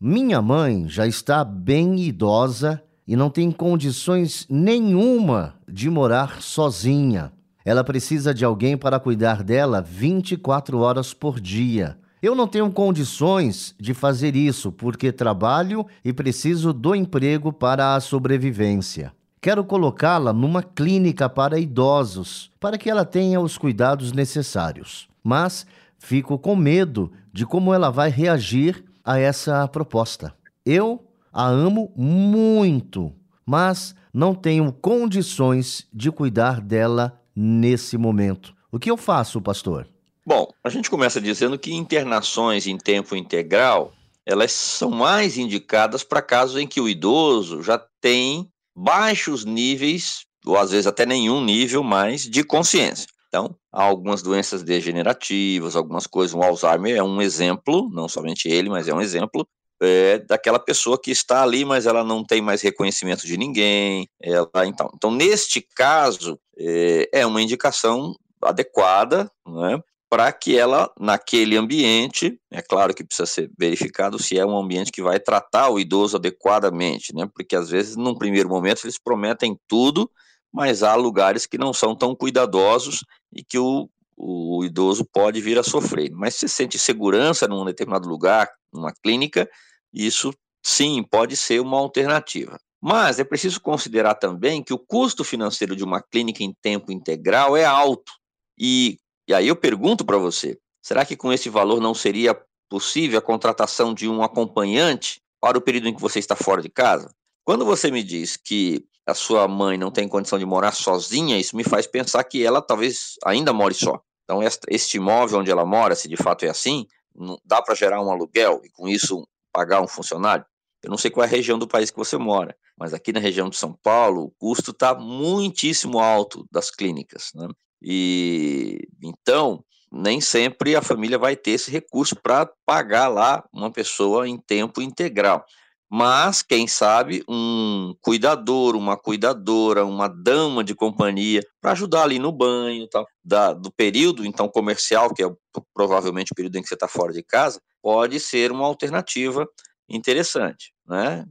minha mãe já está bem idosa e não tem condições nenhuma de morar sozinha. Ela precisa de alguém para cuidar dela 24 horas por dia. Eu não tenho condições de fazer isso porque trabalho e preciso do emprego para a sobrevivência. Quero colocá-la numa clínica para idosos, para que ela tenha os cuidados necessários. Mas fico com medo de como ela vai reagir a essa proposta. Eu a amo muito, mas não tenho condições de cuidar dela nesse momento. O que eu faço, pastor? Bom, a gente começa dizendo que internações em tempo integral, elas são mais indicadas para casos em que o idoso já tem baixos níveis, ou às vezes até nenhum nível mais de consciência. Então, há algumas doenças degenerativas, algumas coisas. O Alzheimer é um exemplo, não somente ele, mas é um exemplo é, daquela pessoa que está ali, mas ela não tem mais reconhecimento de ninguém. Ela, então, então, neste caso, é, é uma indicação adequada né, para que ela, naquele ambiente, é claro que precisa ser verificado se é um ambiente que vai tratar o idoso adequadamente, né, porque às vezes, num primeiro momento, eles prometem tudo mas há lugares que não são tão cuidadosos e que o, o idoso pode vir a sofrer. Mas se sente segurança num determinado lugar, numa clínica, isso sim pode ser uma alternativa. Mas é preciso considerar também que o custo financeiro de uma clínica em tempo integral é alto. E, e aí eu pergunto para você: será que com esse valor não seria possível a contratação de um acompanhante para o período em que você está fora de casa? Quando você me diz que a sua mãe não tem condição de morar sozinha, isso me faz pensar que ela talvez ainda more só. Então, este imóvel onde ela mora, se de fato é assim, dá para gerar um aluguel e com isso pagar um funcionário? Eu não sei qual é a região do país que você mora, mas aqui na região de São Paulo, o custo está muitíssimo alto das clínicas. Né? E então, nem sempre a família vai ter esse recurso para pagar lá uma pessoa em tempo integral mas quem sabe um cuidador, uma cuidadora, uma dama de companhia para ajudar ali no banho, tal, da, do período então comercial, que é provavelmente o período em que você está fora de casa, pode ser uma alternativa interessante, né?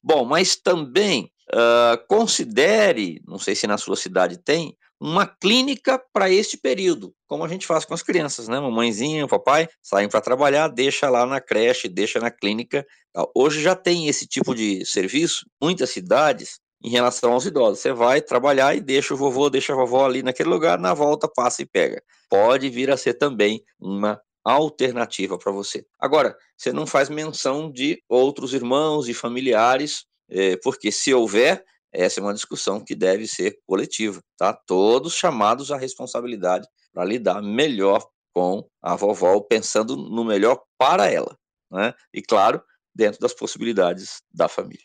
Bom, mas também uh, considere, não sei se na sua cidade tem, uma clínica para este período, como a gente faz com as crianças, né? Mamãezinha, papai saem para trabalhar, deixa lá na creche, deixa na clínica. Hoje já tem esse tipo de serviço, muitas cidades, em relação aos idosos. Você vai trabalhar e deixa o vovô, deixa a vovó ali naquele lugar, na volta passa e pega. Pode vir a ser também uma alternativa para você. Agora, você não faz menção de outros irmãos e familiares, eh, porque se houver, essa é uma discussão que deve ser coletiva, tá? Todos chamados à responsabilidade para lidar melhor com a vovó, pensando no melhor para ela, né? E claro, dentro das possibilidades da família.